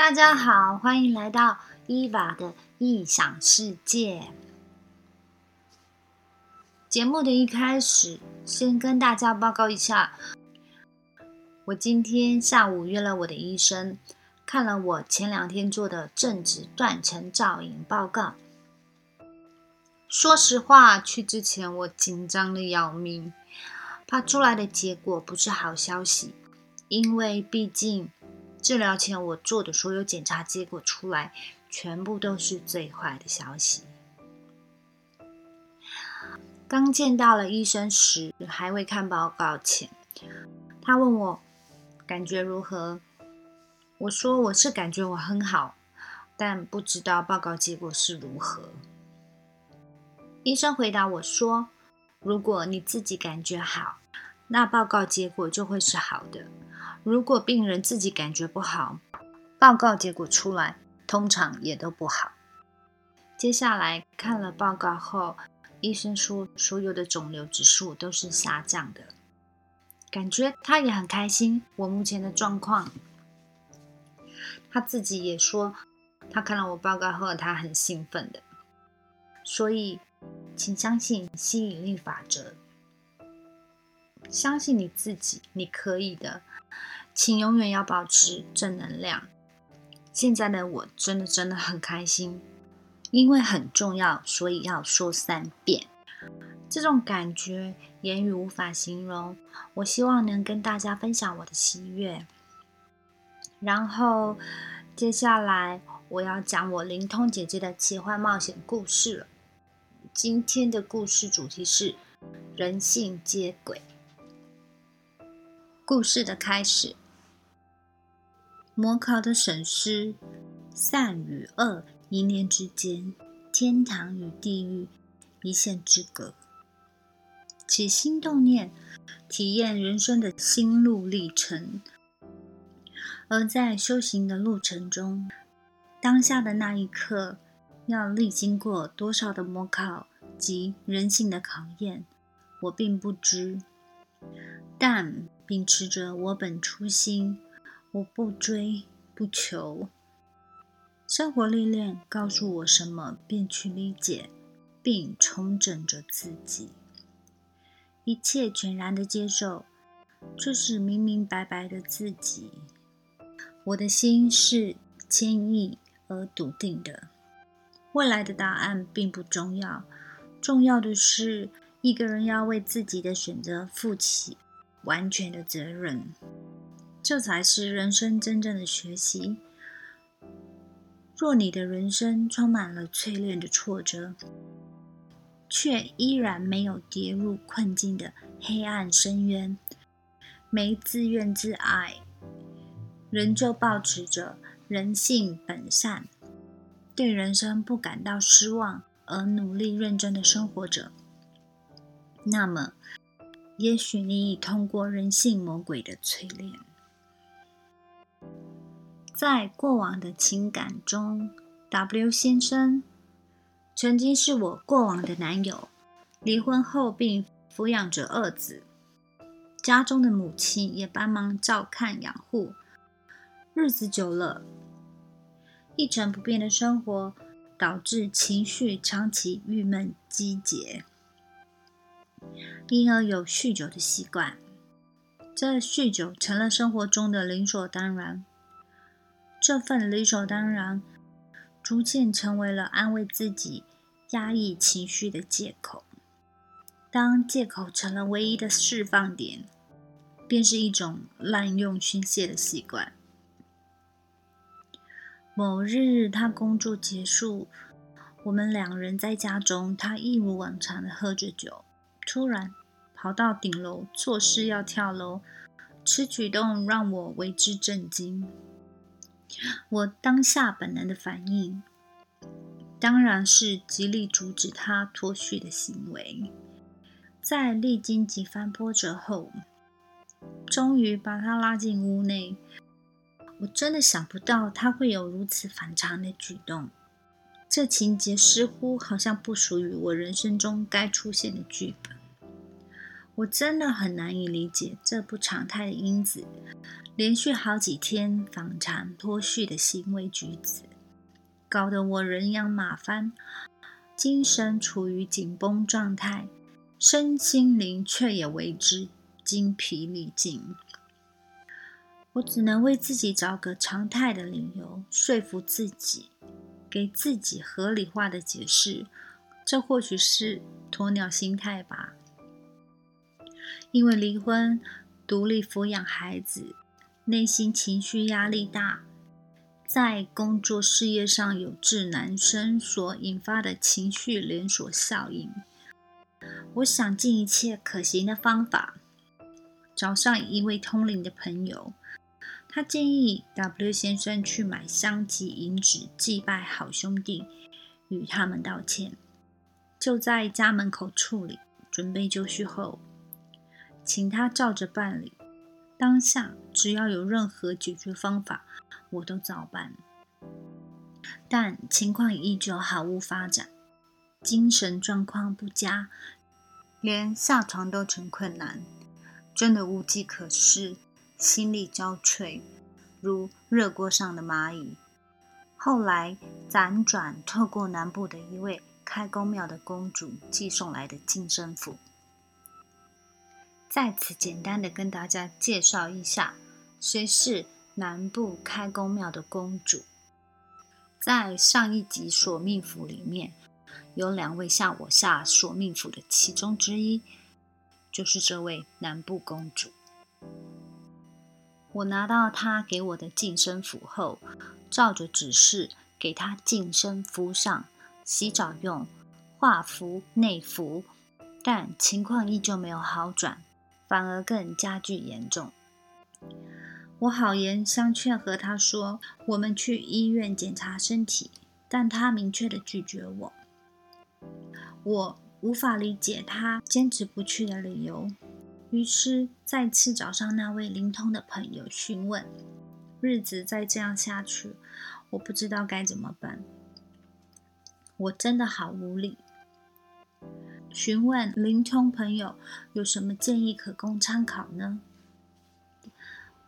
大家好，欢迎来到伊娃的异想世界。节目的一开始，先跟大家报告一下，我今天下午约了我的医生，看了我前两天做的正子断层造影报告。说实话，去之前我紧张的要命，怕出来的结果不是好消息，因为毕竟。治疗前我做的所有检查结果出来，全部都是最坏的消息。刚见到了医生时，还未看报告前，他问我感觉如何，我说我是感觉我很好，但不知道报告结果是如何。医生回答我说：“如果你自己感觉好，那报告结果就会是好的。”如果病人自己感觉不好，报告结果出来通常也都不好。接下来看了报告后，医生说所有的肿瘤指数都是下降的，感觉他也很开心我目前的状况。他自己也说，他看了我报告后，他很兴奋的。所以，请相信吸引力法则，相信你自己，你可以的。请永远要保持正能量。现在的我真的真的很开心，因为很重要，所以要说三遍。这种感觉言语无法形容。我希望能跟大家分享我的喜悦。然后接下来我要讲我灵通姐姐的奇幻冒险故事了。今天的故事主题是人性接轨。故事的开始。模考的审视，善与恶一念之间，天堂与地狱一线之隔。起心动念，体验人生的心路历程。而在修行的路程中，当下的那一刻，要历经过多少的模考及人性的考验，我并不知。但秉持着我本初心。我不追不求，生活历练告诉我什么，便去理解，并重整着自己。一切全然的接受，这是明明白白的自己。我的心是坚毅而笃定的。未来的答案并不重要，重要的是一个人要为自己的选择负起完全的责任。这才是人生真正的学习。若你的人生充满了淬炼的挫折，却依然没有跌入困境的黑暗深渊，没自怨自艾，仍旧保持着人性本善，对人生不感到失望而努力认真的生活着，那么，也许你已通过人性魔鬼的淬炼。在过往的情感中，W 先生曾经是我过往的男友，离婚后并抚养着二子，家中的母亲也帮忙照看养护。日子久了，一成不变的生活导致情绪长期郁闷积结，因而有酗酒的习惯。这酗酒成了生活中的理所当然。这份理所当然，逐渐成为了安慰自己、压抑情绪的借口。当借口成了唯一的释放点，便是一种滥用宣泄的习惯。某日，他工作结束，我们两人在家中，他一如往常的喝着酒，突然跑到顶楼，作势要跳楼，此举动让我为之震惊。我当下本能的反应，当然是极力阻止他脱序的行为。在历经几番波折后，终于把他拉进屋内。我真的想不到他会有如此反常的举动，这情节似乎好像不属于我人生中该出现的剧本。我真的很难以理解这不常态的因子，连续好几天反常脱序的行为举止，搞得我人仰马翻，精神处于紧绷状态，身心灵却也为之精疲力尽。我只能为自己找个常态的理由，说服自己，给自己合理化的解释。这或许是鸵鸟心态吧。因为离婚、独立抚养孩子，内心情绪压力大，在工作事业上有志男生所引发的情绪连锁效应，我想尽一切可行的方法，找上一位通灵的朋友，他建议 W 先生去买香及银纸祭拜好兄弟，与他们道歉，就在家门口处理，准备就绪后。请他照着办理。当下只要有任何解决方法，我都照办。但情况依旧毫无发展，精神状况不佳，连下床都成困难，真的无计可施，心力交瘁，如热锅上的蚂蚁。后来辗转透过南部的一位开公庙的公主寄送来的净身符。在此简单的跟大家介绍一下，谁是南部开公庙的公主。在上一集索命符里面，有两位向我下索命符的其中之一，就是这位南部公主。我拿到她给我的净身符后，照着指示给她净身敷上，洗澡用，画符内服，但情况依旧没有好转。反而更加剧严重。我好言相劝，和他说我们去医院检查身体，但他明确的拒绝我。我无法理解他坚持不去的理由，于是再次找上那位灵通的朋友询问。日子再这样下去，我不知道该怎么办。我真的好无力。询问灵通朋友有什么建议可供参考呢？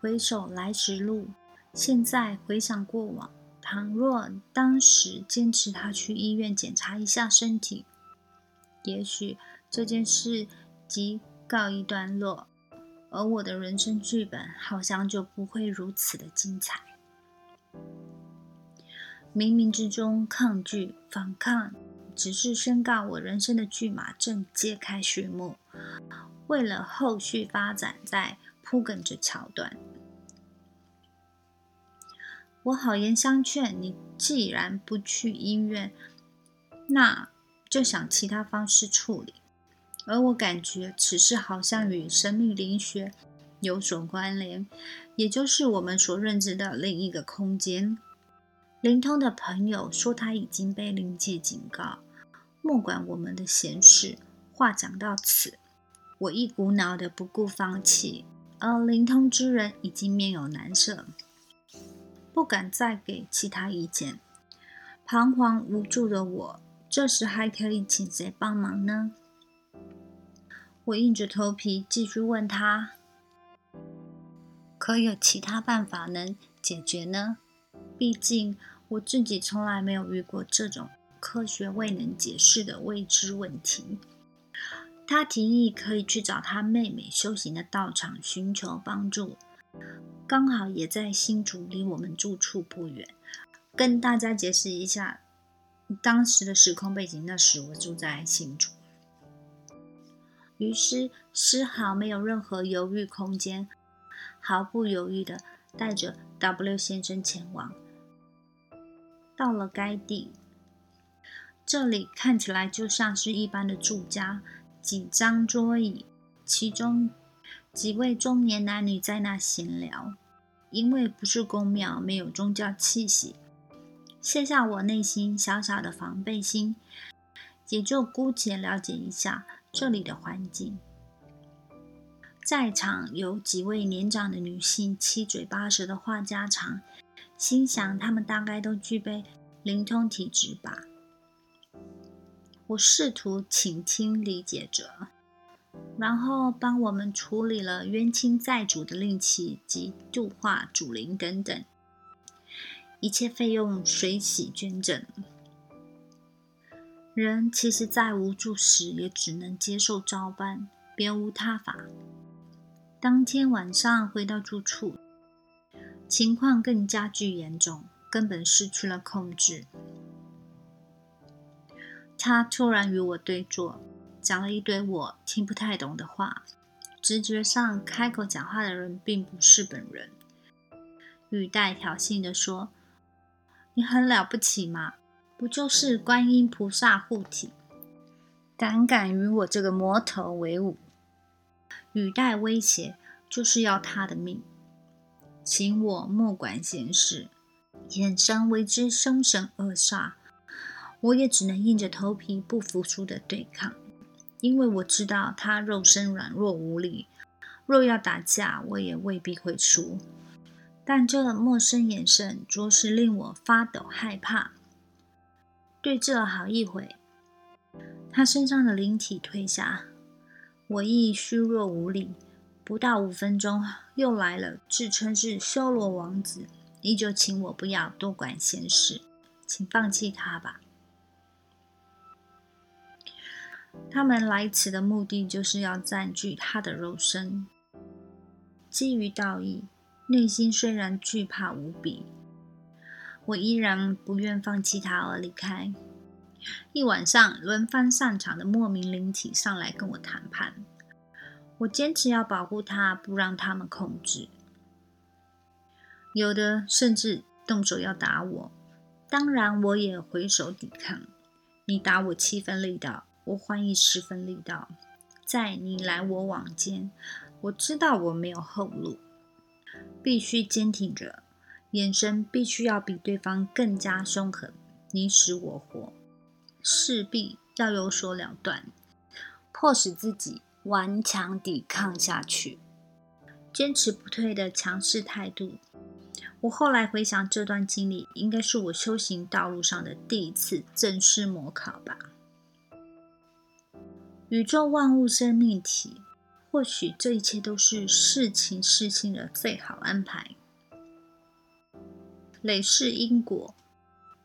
回首来时路，现在回想过往，倘若当时坚持他去医院检查一下身体，也许这件事即告一段落，而我的人生剧本好像就不会如此的精彩。冥冥之中，抗拒、反抗。只是宣告我人生的剧码正揭开序幕，为了后续发展在铺梗着桥段。我好言相劝你，既然不去医院，那就想其他方式处理。而我感觉此事好像与神秘灵学有所关联，也就是我们所认知的另一个空间。灵通的朋友说，他已经被灵界警告，莫管我们的闲事。话讲到此，我一股脑的不顾放弃，而灵通之人已经面有难色，不敢再给其他意见。彷徨无助的我，这时还可以请谁帮忙呢？我硬着头皮继续问他：可有其他办法能解决呢？毕竟。我自己从来没有遇过这种科学未能解释的未知问题。他提议可以去找他妹妹修行的道场寻求帮助，刚好也在新竹，离我们住处不远。跟大家解释一下当时的时空背景，那时我住在新竹，于是丝毫没有任何犹豫空间，毫不犹豫的带着 W 先生前往。到了该地，这里看起来就像是一般的住家，几张桌椅，其中几位中年男女在那闲聊。因为不是公庙，没有宗教气息，卸下我内心小小的防备心，也就姑且了解一下这里的环境。在场有几位年长的女性，七嘴八舌的话家常。心想，他们大概都具备灵通体质吧。我试图倾听理解者，然后帮我们处理了冤亲债主的令旗及度化主灵等等，一切费用随喜捐赠。人其实，在无助时也只能接受照办，别无他法。当天晚上回到住处，情况更加剧严重，根本失去了控制。他突然与我对坐，讲了一堆我听不太懂的话。直觉上，开口讲话的人并不是本人，语带挑衅的说：“你很了不起吗？”不就是观音菩萨护体，胆敢与我这个魔头为伍，语带威胁，就是要他的命，请我莫管闲事，眼神为之凶神恶煞。我也只能硬着头皮不服输的对抗，因为我知道他肉身软弱无力，若要打架，我也未必会输。但这陌生眼神着实令我发抖害怕。对峙了好一会，他身上的灵体退下，我亦虚弱无力。不到五分钟，又来了，自称是修罗王子，依旧请我不要多管闲事，请放弃他吧。他们来此的目的，就是要占据他的肉身。基于道义，内心虽然惧怕无比。我依然不愿放弃他而离开。一晚上，轮番上场的莫名灵体上来跟我谈判，我坚持要保护他，不让他们控制。有的甚至动手要打我，当然我也回手抵抗。你打我七分力道，我还以十分力道，在你来我往间，我知道我没有后路，必须坚挺着。眼神必须要比对方更加凶狠，你死我活，势必要有所了断，迫使自己顽强抵抗下去，坚持不退的强势态度。我后来回想这段经历，应该是我修行道路上的第一次正式模考吧。宇宙万物生命体，或许这一切都是事情事情的最好安排。累世因果，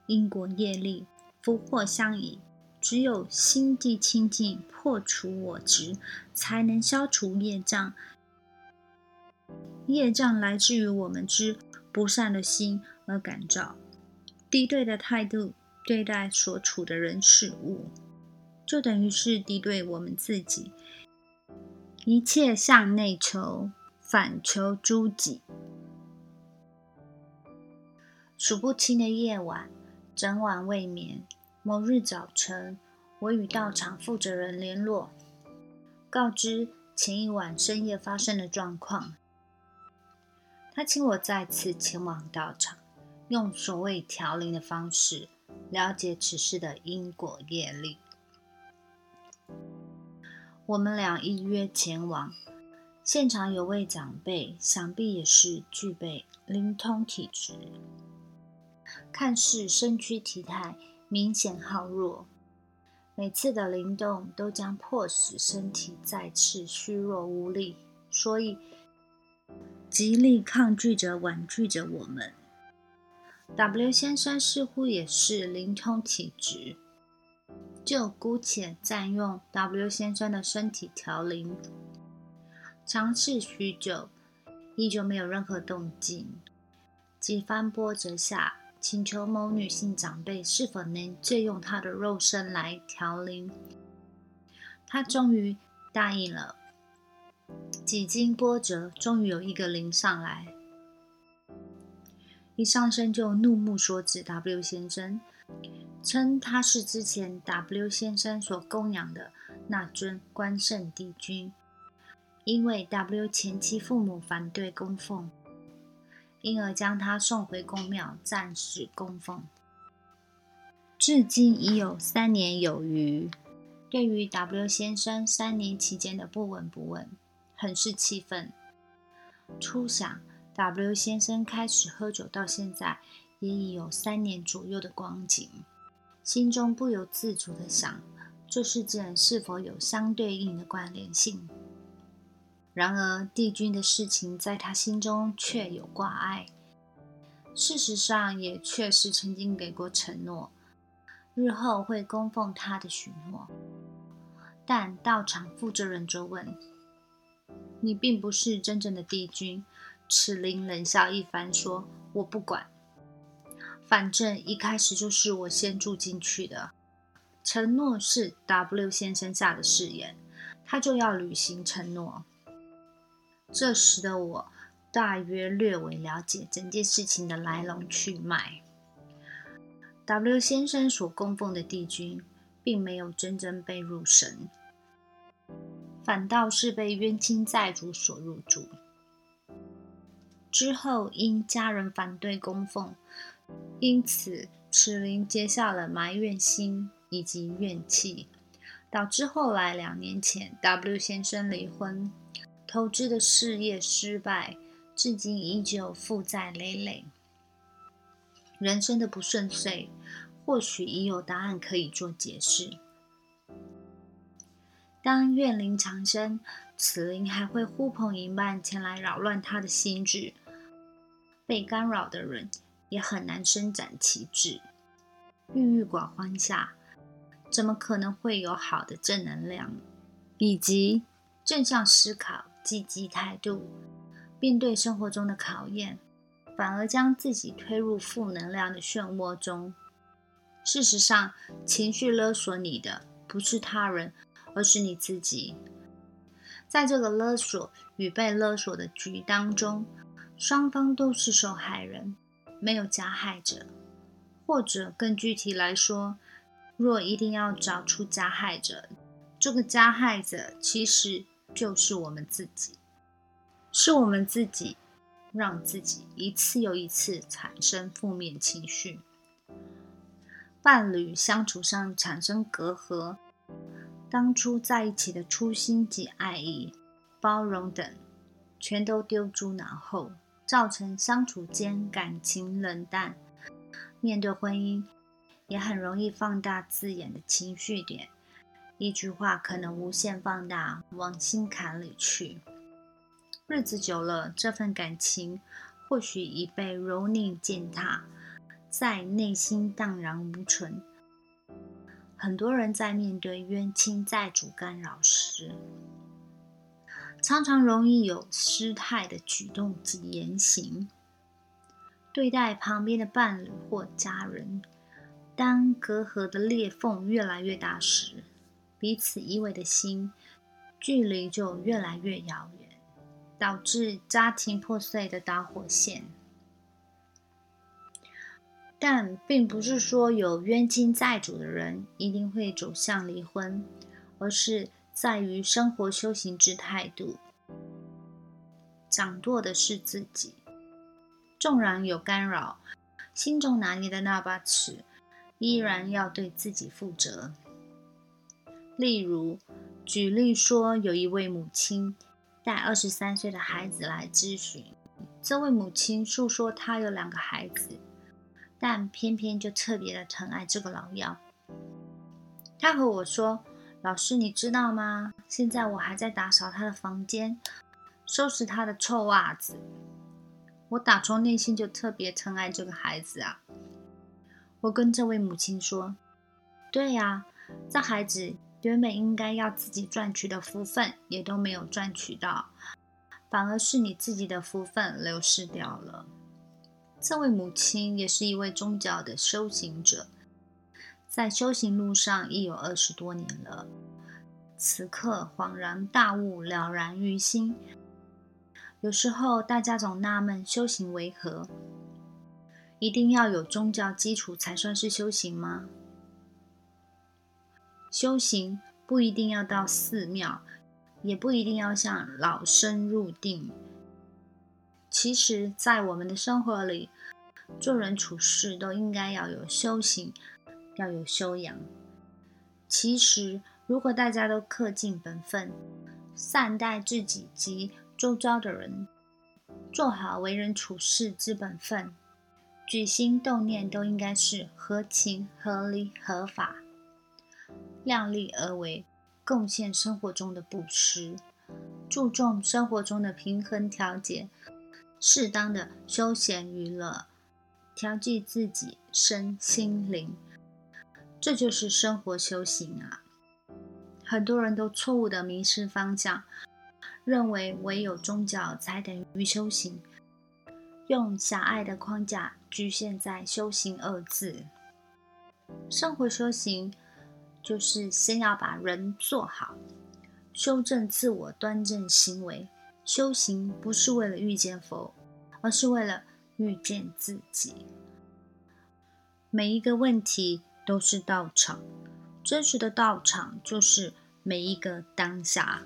因果业力，福祸相依。只有心地清净，破除我执，才能消除业障。业障来自于我们之不善的心而感召，敌对的态度对待所处的人事物，就等于是敌对我们自己。一切向内求，反求诸己。数不清的夜晚，整晚未眠。某日早晨，我与道场负责人联络，告知前一晚深夜发生的状况。他请我再次前往道场，用所谓调灵的方式了解此事的因果业力。我们俩依约前往，现场有位长辈，想必也是具备灵通体质。看似身躯体态明显好弱，每次的灵动都将迫使身体再次虚弱无力，所以极力抗拒着、婉拒着我们。W 先生似乎也是灵通体质，就姑且占用 W 先生的身体调灵，尝试许久，依旧没有任何动静。几番波折下。请求某女性长辈是否能借用她的肉身来调灵，她终于答应了。几经波折，终于有一个灵上来，一上身就怒目所指 W 先生，称他是之前 W 先生所供养的那尊关圣帝君，因为 W 前妻父母反对供奉。因而将他送回宫庙，暂时供奉。至今已有三年有余。对于 W 先生三年期间的不闻不问，很是气愤。初想，W 先生开始喝酒到现在，也已有三年左右的光景，心中不由自主的想：这事件是否有相对应的关联性？然而，帝君的事情在他心中却有挂碍。事实上，也确实曾经给过承诺，日后会供奉他的许诺。但道场负责人就问：“你并不是真正的帝君。”赤灵冷笑一番，说：“我不管，反正一开始就是我先住进去的。承诺是 W 先生下的誓言，他就要履行承诺。”这时的我大约略为了解整件事情的来龙去脉。W 先生所供奉的帝君，并没有真正被入神，反倒是被冤亲债主所入住。之后因家人反对供奉，因此齿灵结下了埋怨心以及怨气，导致后来两年前 W 先生离婚。投资的事业失败，至今依旧负债累累。人生的不顺遂，或许已有答案可以做解释。当怨灵缠身，此灵还会呼朋引伴前来扰乱他的心智。被干扰的人也很难伸展其志。郁郁寡欢下，怎么可能会有好的正能量，以及正向思考？积极态度，面对生活中的考验，反而将自己推入负能量的漩涡中。事实上，情绪勒索你的不是他人，而是你自己。在这个勒索与被勒索的局当中，双方都是受害人，没有加害者。或者更具体来说，若一定要找出加害者，这个加害者其实。就是我们自己，是我们自己让自己一次又一次产生负面情绪。伴侣相处上产生隔阂，当初在一起的初心及爱意、包容等，全都丢诸脑后，造成相处间感情冷淡。面对婚姻，也很容易放大字眼的情绪点。一句话可能无限放大，往心坎里去。日子久了，这份感情或许已被蹂躏践踏，在内心荡然无存。很多人在面对冤亲债主干扰时，常常容易有失态的举动及言行，对待旁边的伴侣或家人。当隔阂的裂缝越来越大时，彼此依偎的心，距离就越来越遥远，导致家庭破碎的导火线。但并不是说有冤亲债主的人一定会走向离婚，而是在于生活修行之态度。掌舵的是自己，纵然有干扰，心中拿捏的那把尺，依然要对自己负责。例如，举例说，有一位母亲带二十三岁的孩子来咨询。这位母亲诉说，她有两个孩子，但偏偏就特别的疼爱这个老幺。她和我说：“老师，你知道吗？现在我还在打扫他的房间，收拾他的臭袜子。我打从内心就特别疼爱这个孩子啊。”我跟这位母亲说：“对呀，这孩子。”原本应该要自己赚取的福分，也都没有赚取到，反而是你自己的福分流失掉了。这位母亲也是一位宗教的修行者，在修行路上已有二十多年了。此刻恍然大悟，了然于心。有时候大家总纳闷，修行为何一定要有宗教基础才算是修行吗？修行不一定要到寺庙，也不一定要像老僧入定。其实，在我们的生活里，做人处事都应该要有修行，要有修养。其实，如果大家都恪尽本分，善待自己及周遭的人，做好为人处事之本分，举心动念都应该是合情、合理、合法。量力而为，贡献生活中的布施，注重生活中的平衡调节，适当的休闲娱乐，调剂自己身心灵，这就是生活修行啊！很多人都错误的迷失方向，认为唯有宗教才等于修行，用狭隘的框架局限在修行二字。生活修行就是先要把人做好。修正自我，端正行为。修行不是为了遇见佛，而是为了遇见自己。每一个问题都是道场，真实的道场就是每一个当下，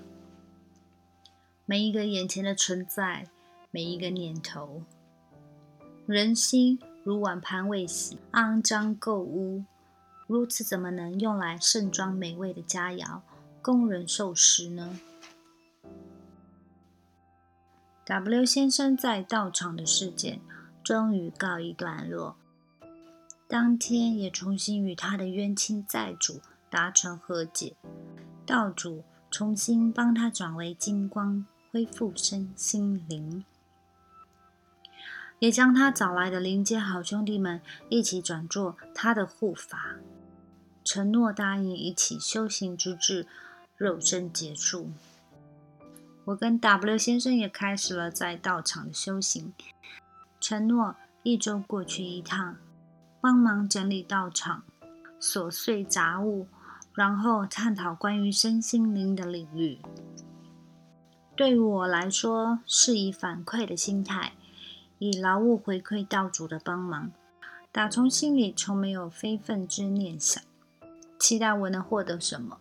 每一个眼前的存在，每一个念头。人心如碗盘未洗，肮脏垢污，如此怎么能用来盛装美味的佳肴？供人受食呢？W 先生在道场的事件终于告一段落，当天也重新与他的冤亲债主达成和解，道主重新帮他转为金光，恢复身心灵，也将他找来的灵界好兄弟们一起转做他的护法，承诺答应一起修行之至。肉身结束，我跟 W 先生也开始了在道场的修行，承诺一周过去一趟，帮忙整理道场琐碎杂物，然后探讨关于身心灵的领域。对于我来说，是以反馈的心态，以劳务回馈道主的帮忙，打从心里从没有非分之念想，期待我能获得什么。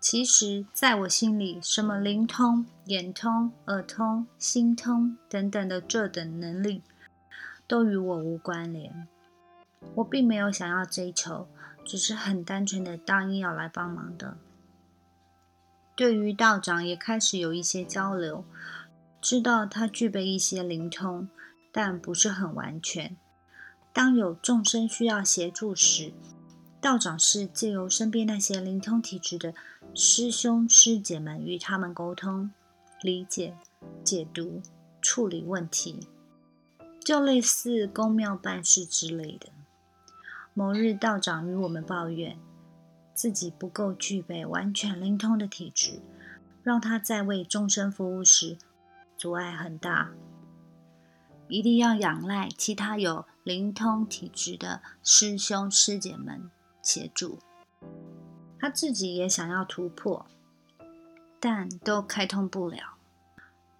其实，在我心里，什么灵通、眼通、耳通、心通等等的这等能力，都与我无关联。我并没有想要追求，只是很单纯的答应要来帮忙的。对于道长，也开始有一些交流，知道他具备一些灵通，但不是很完全。当有众生需要协助时，道长是借由身边那些灵通体质的。师兄师姐们与他们沟通、理解、解读、处理问题，就类似公庙办事之类的。某日道长与我们抱怨，自己不够具备完全灵通的体质，让他在为众生服务时阻碍很大，一定要仰赖其他有灵通体质的师兄师姐们协助。他自己也想要突破，但都开通不了，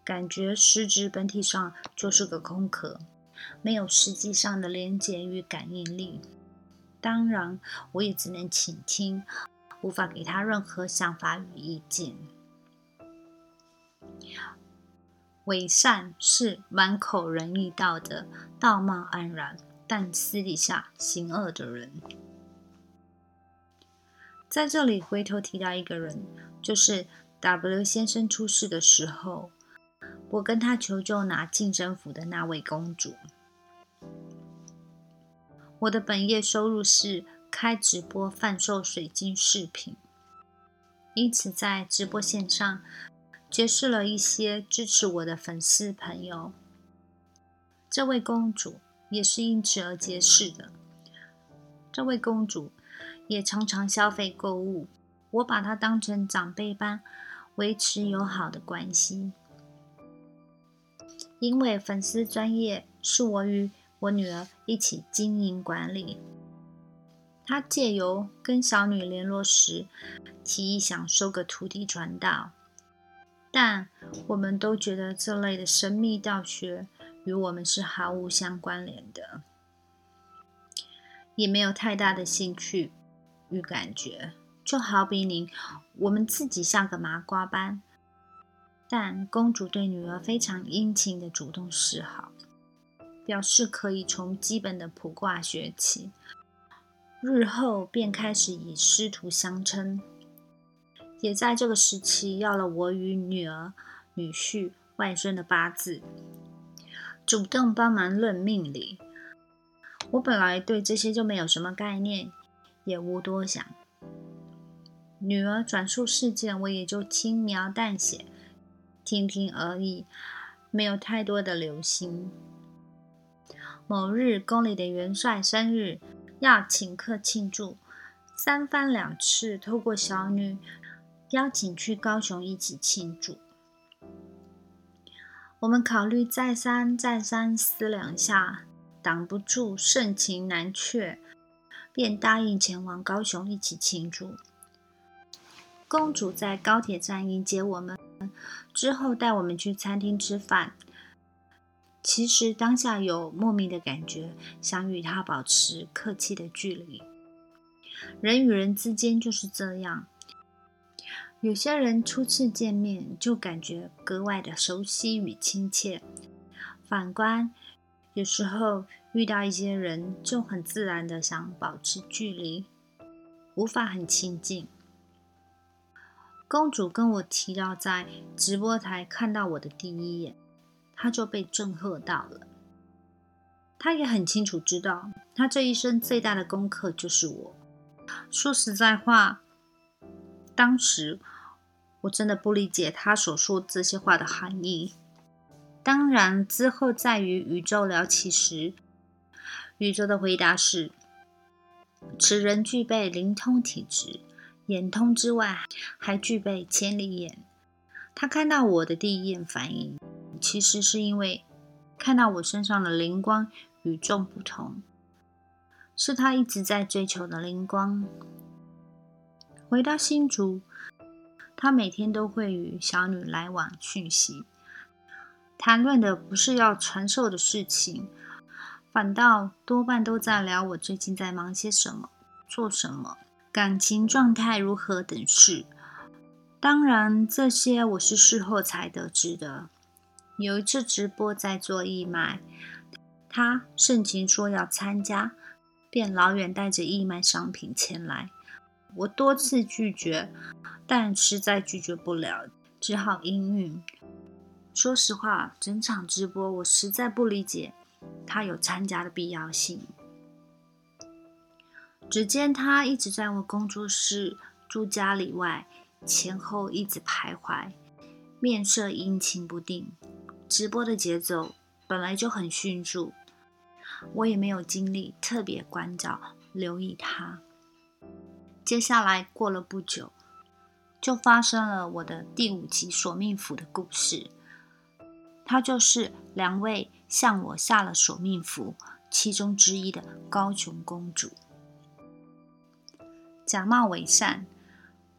感觉实质本体上就是个空壳，没有实际上的连接与感应力。当然，我也只能倾听，无法给他任何想法与意见。伪善是满口仁义道德、道貌岸然，但私底下行恶的人。在这里回头提到一个人，就是 W 先生出事的时候，我跟他求救拿净身符的那位公主。我的本业收入是开直播贩售水晶饰品，因此在直播线上结识了一些支持我的粉丝朋友。这位公主也是因此而结识的。这位公主。也常常消费购物，我把她当成长辈般维持友好的关系。因为粉丝专业是我与我女儿一起经营管理，她借由跟小女联络时，提议想收个徒弟传道，但我们都觉得这类的神秘道学与我们是毫无相关联的，也没有太大的兴趣。与感觉，就好比您，我们自己像个麻瓜般，但公主对女儿非常殷勤的主动示好，表示可以从基本的卜卦学起，日后便开始以师徒相称，也在这个时期要了我与女儿、女婿、外孙的八字，主动帮忙论命理。我本来对这些就没有什么概念。也无多想，女儿转述事件，我也就轻描淡写听听而已，没有太多的留心。某日宫里的元帅生日，要请客庆祝，三番两次透过小女邀请去高雄一起庆祝。我们考虑再三再三思量下，挡不住盛情难却，便答应前往高雄一起庆祝。公主在高铁站迎接我们，之后带我们去餐厅吃饭。其实当下有莫名的感觉，想与她保持客气的距离。人与人之间就是这样，有些人初次见面就感觉格外的熟悉与亲切，反观有时候遇到一些人就很自然的想保持距离，无法很亲近。公主跟我提到在直播台看到我的第一眼，她就被震撼到了。她也很清楚知道，她这一生最大的功课就是我。说实在话，当时我真的不理解她所说这些话的含义。当然之后在与宇宙聊起时，宇宙的回答是：此人具备灵通体质。眼通之外，还具备千里眼。他看到我的第一眼反应，其实是因为看到我身上的灵光与众不同，是他一直在追求的灵光。回到新竹，他每天都会与小女来往讯息，谈论的不是要传授的事情，反倒多半都在聊我最近在忙些什么，做什么。感情状态如何等事，当然这些我是事后才得知的。有一次直播在做义卖，他盛情说要参加，便老远带着义卖商品前来。我多次拒绝，但实在拒绝不了，只好应允。说实话，整场直播我实在不理解他有参加的必要性。只见他一直在我工作室住家里外前后一直徘徊，面色阴晴不定。直播的节奏本来就很迅速，我也没有精力特别关照留意他。接下来过了不久，就发生了我的第五集索命符的故事。他就是两位向我下了索命符其中之一的高雄公主。假冒伪善，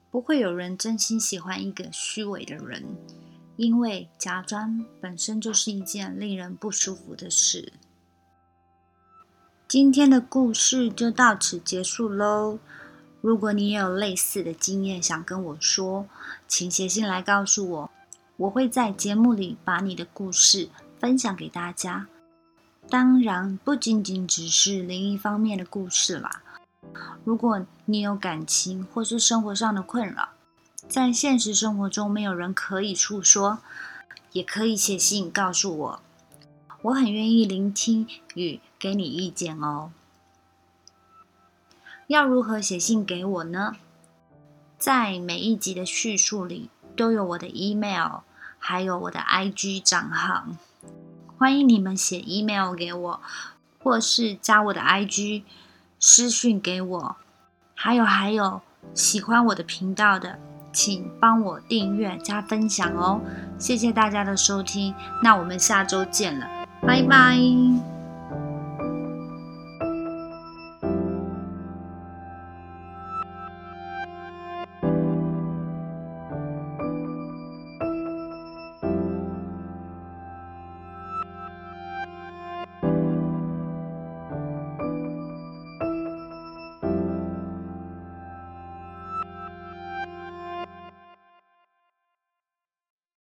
不会有人真心喜欢一个虚伪的人，因为假装本身就是一件令人不舒服的事。今天的故事就到此结束喽。如果你也有类似的经验想跟我说，请写信来告诉我，我会在节目里把你的故事分享给大家。当然，不仅仅只是灵异方面的故事啦。如果你有感情或是生活上的困扰，在现实生活中没有人可以诉说，也可以写信告诉我，我很愿意聆听与给你意见哦。要如何写信给我呢？在每一集的叙述里都有我的 email，还有我的 IG 账号，欢迎你们写 email 给我，或是加我的 IG。私讯给我，还有还有，喜欢我的频道的，请帮我订阅加分享哦，谢谢大家的收听，那我们下周见了，拜拜。